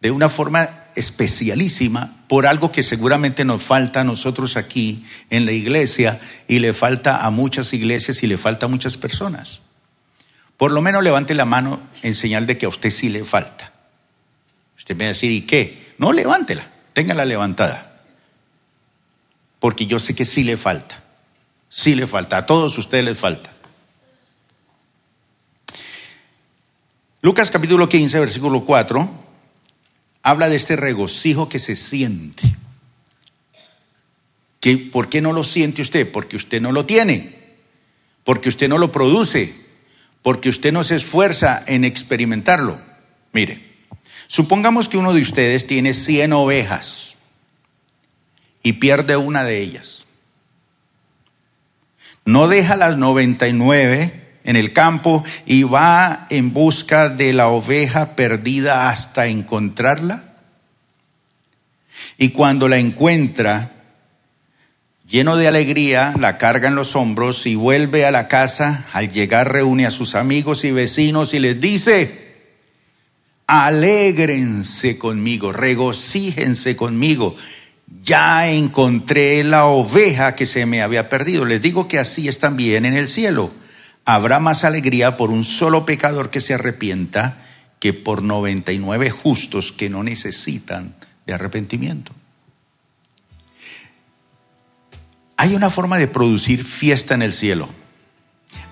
de una forma especialísima por algo que seguramente nos falta a nosotros aquí en la iglesia y le falta a muchas iglesias y le falta a muchas personas. Por lo menos levante la mano en señal de que a usted sí le falta. Usted me va a decir, ¿y qué? No, levántela, téngala levantada. Porque yo sé que sí le falta. Sí le falta, a todos ustedes les falta. Lucas capítulo 15, versículo 4 habla de este regocijo que se siente. ¿Qué, ¿Por qué no lo siente usted? Porque usted no lo tiene, porque usted no lo produce, porque usted no se esfuerza en experimentarlo. Mire, supongamos que uno de ustedes tiene 100 ovejas y pierde una de ellas. No deja las 99 en el campo y va en busca de la oveja perdida hasta encontrarla. Y cuando la encuentra, lleno de alegría, la carga en los hombros y vuelve a la casa. Al llegar reúne a sus amigos y vecinos y les dice, alégrense conmigo, regocíjense conmigo. Ya encontré la oveja que se me había perdido. Les digo que así es también en el cielo habrá más alegría por un solo pecador que se arrepienta que por 99 justos que no necesitan de arrepentimiento. Hay una forma de producir fiesta en el cielo.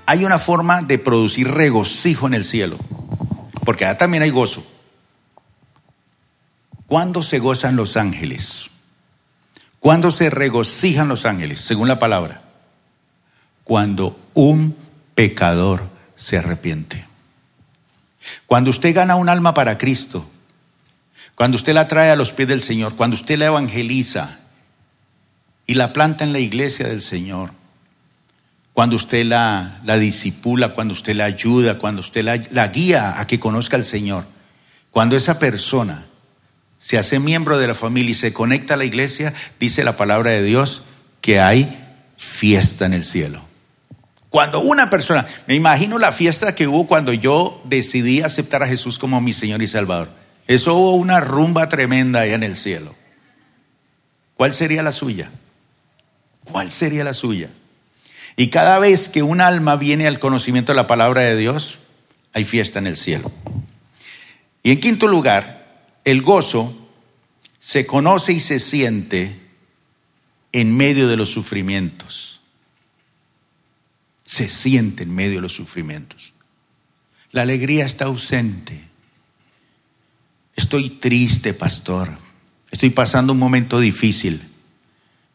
Hay una forma de producir regocijo en el cielo. Porque allá también hay gozo. ¿Cuándo se gozan los ángeles? ¿Cuándo se regocijan los ángeles? Según la palabra. Cuando un pecador se arrepiente. Cuando usted gana un alma para Cristo, cuando usted la trae a los pies del Señor, cuando usted la evangeliza y la planta en la iglesia del Señor, cuando usted la, la disipula, cuando usted la ayuda, cuando usted la, la guía a que conozca al Señor, cuando esa persona se hace miembro de la familia y se conecta a la iglesia, dice la palabra de Dios que hay fiesta en el cielo. Cuando una persona, me imagino la fiesta que hubo cuando yo decidí aceptar a Jesús como mi Señor y Salvador. Eso hubo una rumba tremenda allá en el cielo. ¿Cuál sería la suya? ¿Cuál sería la suya? Y cada vez que un alma viene al conocimiento de la palabra de Dios, hay fiesta en el cielo. Y en quinto lugar, el gozo se conoce y se siente en medio de los sufrimientos se siente en medio de los sufrimientos. La alegría está ausente. Estoy triste, pastor. Estoy pasando un momento difícil.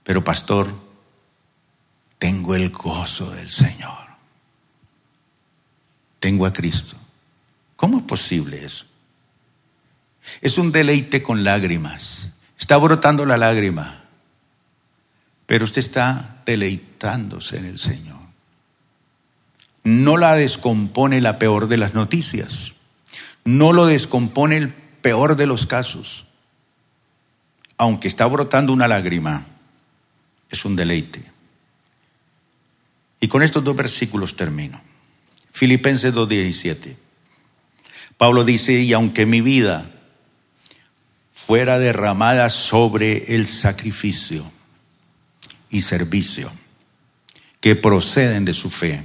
Pero, pastor, tengo el gozo del Señor. Tengo a Cristo. ¿Cómo es posible eso? Es un deleite con lágrimas. Está brotando la lágrima. Pero usted está deleitándose en el Señor no la descompone la peor de las noticias, no lo descompone el peor de los casos. Aunque está brotando una lágrima, es un deleite. Y con estos dos versículos termino. Filipenses 2.17. Pablo dice, y aunque mi vida fuera derramada sobre el sacrificio y servicio que proceden de su fe,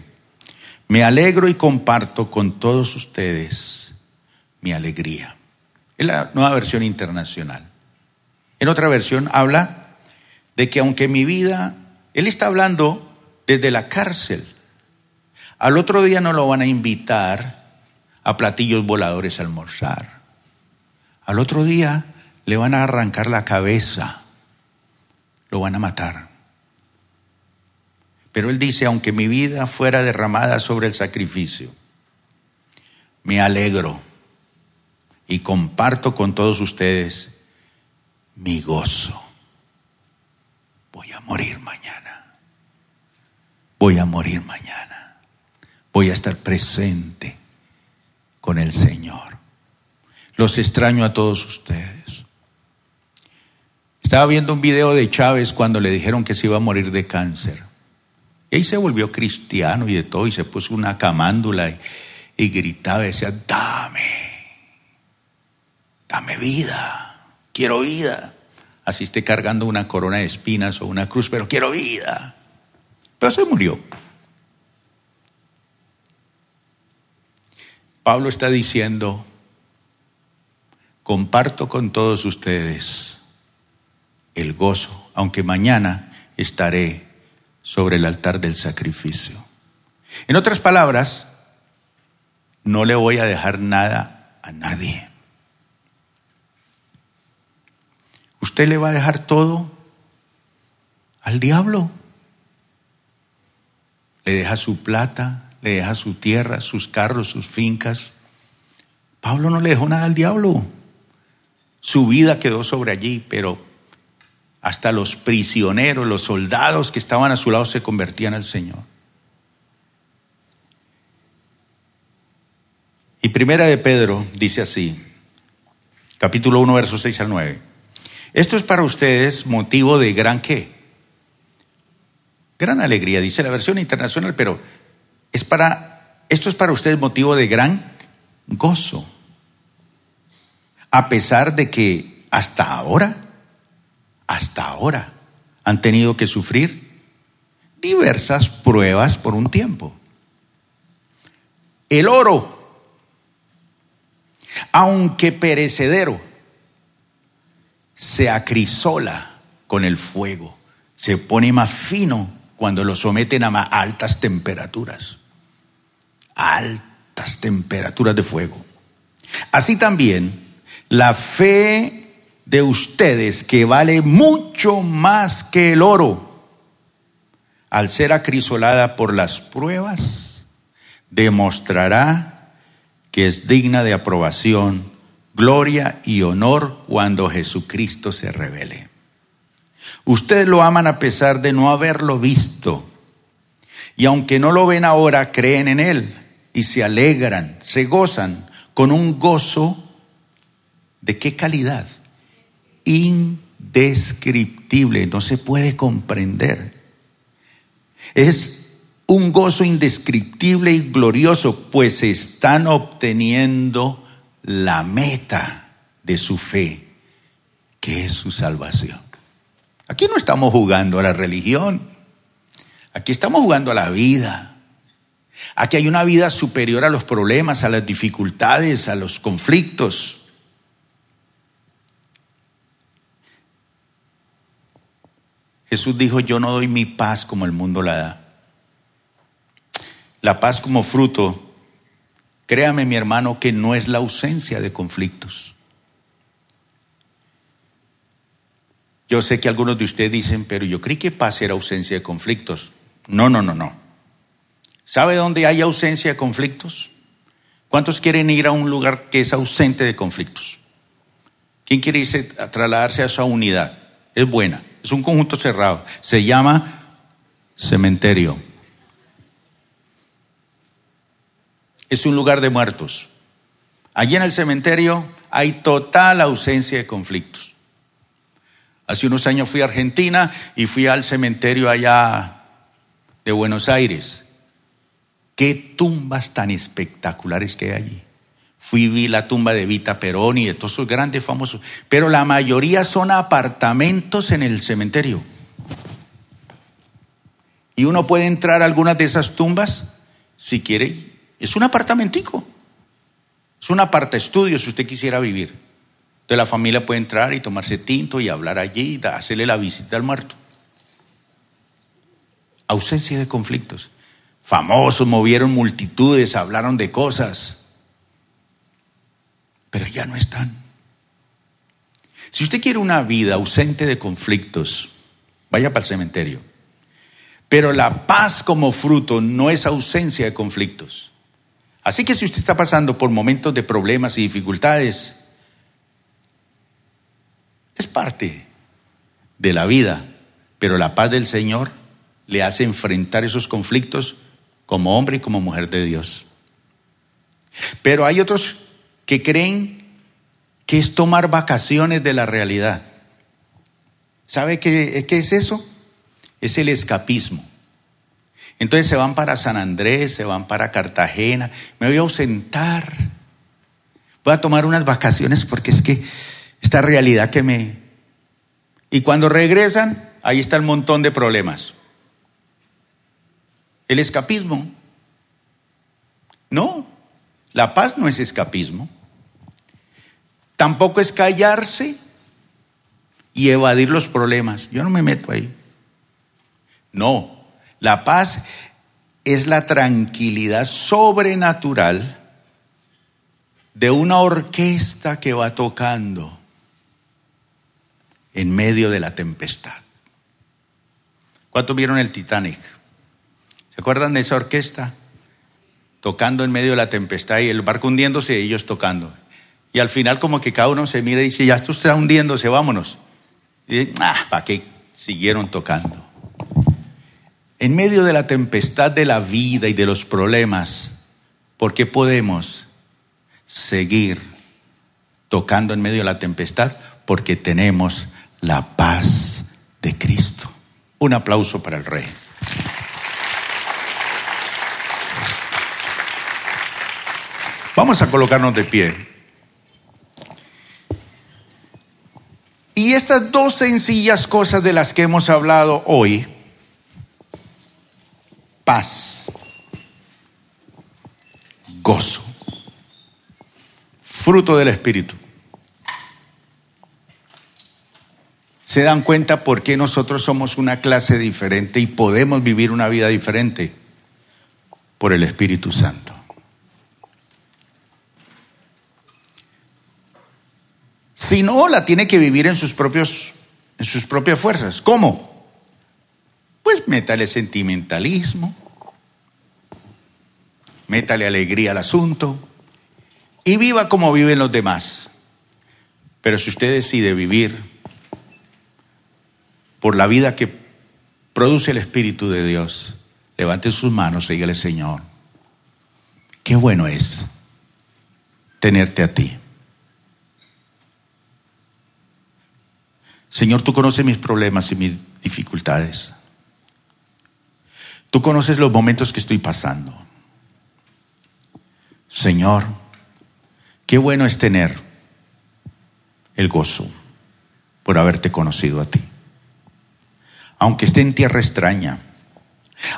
me alegro y comparto con todos ustedes mi alegría. Es la nueva versión internacional. En otra versión habla de que aunque mi vida, él está hablando desde la cárcel, al otro día no lo van a invitar a platillos voladores a almorzar. Al otro día le van a arrancar la cabeza, lo van a matar. Pero él dice, aunque mi vida fuera derramada sobre el sacrificio, me alegro y comparto con todos ustedes mi gozo. Voy a morir mañana. Voy a morir mañana. Voy a estar presente con el Señor. Los extraño a todos ustedes. Estaba viendo un video de Chávez cuando le dijeron que se iba a morir de cáncer. Y se volvió cristiano y de todo, y se puso una camándula y, y gritaba y decía, dame, dame vida, quiero vida. Así esté cargando una corona de espinas o una cruz, pero quiero vida. Pero se murió. Pablo está diciendo, comparto con todos ustedes el gozo, aunque mañana estaré sobre el altar del sacrificio. En otras palabras, no le voy a dejar nada a nadie. ¿Usted le va a dejar todo al diablo? Le deja su plata, le deja su tierra, sus carros, sus fincas. Pablo no le dejó nada al diablo. Su vida quedó sobre allí, pero hasta los prisioneros, los soldados que estaban a su lado se convertían al Señor. Y primera de Pedro dice así, capítulo 1, versos 6 al 9. Esto es para ustedes motivo de gran qué? Gran alegría, dice la versión internacional, pero es para, esto es para ustedes motivo de gran gozo. A pesar de que hasta ahora, hasta ahora, han tenido que sufrir diversas pruebas por un tiempo. El oro, aunque perecedero, se acrisola con el fuego, se pone más fino cuando lo someten a más altas temperaturas altas temperaturas de fuego. Así también, la fe de ustedes, que vale mucho más que el oro, al ser acrisolada por las pruebas, demostrará que es digna de aprobación, gloria y honor cuando Jesucristo se revele. Ustedes lo aman a pesar de no haberlo visto. Y aunque no lo ven ahora, creen en Él y se alegran, se gozan con un gozo de qué calidad? Indescriptible, no se puede comprender. Es un gozo indescriptible y glorioso, pues están obteniendo la meta de su fe, que es su salvación. Aquí no estamos jugando a la religión, aquí estamos jugando a la vida. Aquí hay una vida superior a los problemas, a las dificultades, a los conflictos. Jesús dijo, yo no doy mi paz como el mundo la da. La paz como fruto, créame mi hermano, que no es la ausencia de conflictos. Yo sé que algunos de ustedes dicen, pero yo creí que paz era ausencia de conflictos. No, no, no, no. ¿Sabe dónde hay ausencia de conflictos? ¿Cuántos quieren ir a un lugar que es ausente de conflictos? ¿Quién quiere irse a trasladarse a esa unidad? Es buena, es un conjunto cerrado. Se llama cementerio. Es un lugar de muertos. Allí en el cementerio hay total ausencia de conflictos. Hace unos años fui a Argentina y fui al cementerio allá de Buenos Aires. Qué tumbas tan espectaculares que hay allí. Fui vi la tumba de Vita Perón y de todos esos grandes famosos. Pero la mayoría son apartamentos en el cementerio. Y uno puede entrar a algunas de esas tumbas si quiere. Es un apartamentico. Es un aparta estudio si usted quisiera vivir. De la familia puede entrar y tomarse tinto y hablar allí y hacerle la visita al muerto. Ausencia de conflictos. Famosos movieron multitudes, hablaron de cosas, pero ya no están. Si usted quiere una vida ausente de conflictos, vaya para el cementerio. Pero la paz como fruto no es ausencia de conflictos. Así que si usted está pasando por momentos de problemas y dificultades, es parte de la vida, pero la paz del Señor le hace enfrentar esos conflictos como hombre y como mujer de Dios. Pero hay otros que creen que es tomar vacaciones de la realidad. ¿Sabe qué, qué es eso? Es el escapismo. Entonces se van para San Andrés, se van para Cartagena, me voy a ausentar, voy a tomar unas vacaciones porque es que esta realidad que me... Y cuando regresan, ahí está el montón de problemas. El escapismo. No, la paz no es escapismo. Tampoco es callarse y evadir los problemas. Yo no me meto ahí. No, la paz es la tranquilidad sobrenatural de una orquesta que va tocando en medio de la tempestad. ¿Cuántos vieron el Titanic? ¿Se acuerdan de esa orquesta? Tocando en medio de la tempestad y el barco hundiéndose y ellos tocando. Y al final como que cada uno se mira y dice, ya esto está hundiéndose, vámonos. Y ah, ¿para qué? Siguieron tocando. En medio de la tempestad de la vida y de los problemas, ¿por qué podemos seguir tocando en medio de la tempestad? Porque tenemos la paz de Cristo. Un aplauso para el Rey. Vamos a colocarnos de pie. Y estas dos sencillas cosas de las que hemos hablado hoy, paz, gozo, fruto del Espíritu. Se dan cuenta por qué nosotros somos una clase diferente y podemos vivir una vida diferente por el Espíritu Santo. Si no, la tiene que vivir en sus, propios, en sus propias fuerzas. ¿Cómo? Pues métale sentimentalismo, métale alegría al asunto y viva como viven los demás. Pero si usted decide vivir por la vida que produce el Espíritu de Dios, levante sus manos y dígale, Señor, qué bueno es tenerte a ti. Señor, tú conoces mis problemas y mis dificultades. Tú conoces los momentos que estoy pasando. Señor, qué bueno es tener el gozo por haberte conocido a ti. Aunque esté en tierra extraña,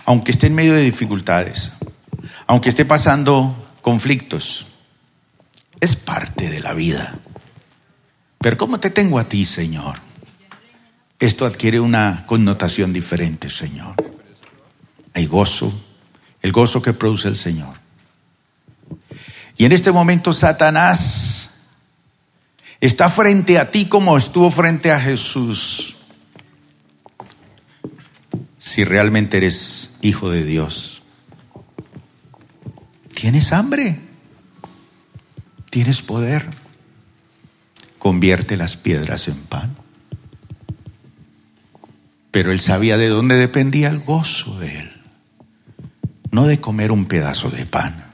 aunque esté en medio de dificultades, aunque esté pasando conflictos, es parte de la vida. Pero ¿cómo te tengo a ti, Señor? Esto adquiere una connotación diferente, Señor. Hay gozo, el gozo que produce el Señor. Y en este momento Satanás está frente a ti como estuvo frente a Jesús. Si realmente eres hijo de Dios. ¿Tienes hambre? ¿Tienes poder? Convierte las piedras en pan. Pero él sabía de dónde dependía el gozo de él. No de comer un pedazo de pan.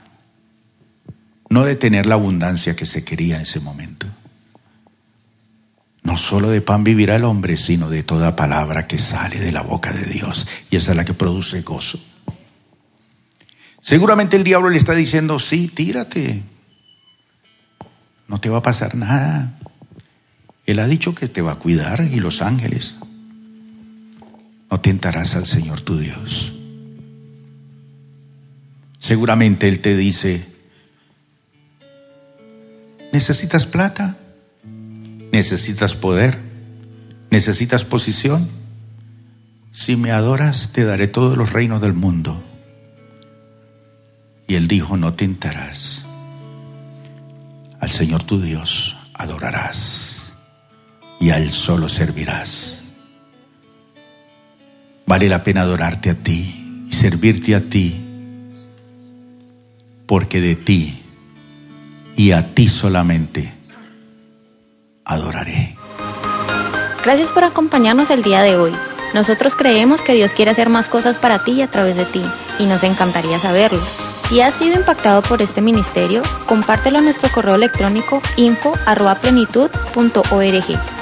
No de tener la abundancia que se quería en ese momento. No solo de pan vivirá el hombre, sino de toda palabra que sale de la boca de Dios. Y esa es la que produce gozo. Seguramente el diablo le está diciendo, sí, tírate. no te va a pasar nada. Él ha dicho que te va a cuidar y los ángeles. No tentarás al Señor tu Dios. Seguramente Él te dice, ¿necesitas plata? ¿Necesitas poder? ¿Necesitas posición? Si me adoras, te daré todos los reinos del mundo. Y él dijo, no tentarás. Al Señor tu Dios adorarás y a Él solo servirás. Vale la pena adorarte a ti y servirte a ti, porque de ti y a ti solamente adoraré. Gracias por acompañarnos el día de hoy. Nosotros creemos que Dios quiere hacer más cosas para ti y a través de ti, y nos encantaría saberlo. Si has sido impactado por este ministerio, compártelo a nuestro correo electrónico info.plenitud.org.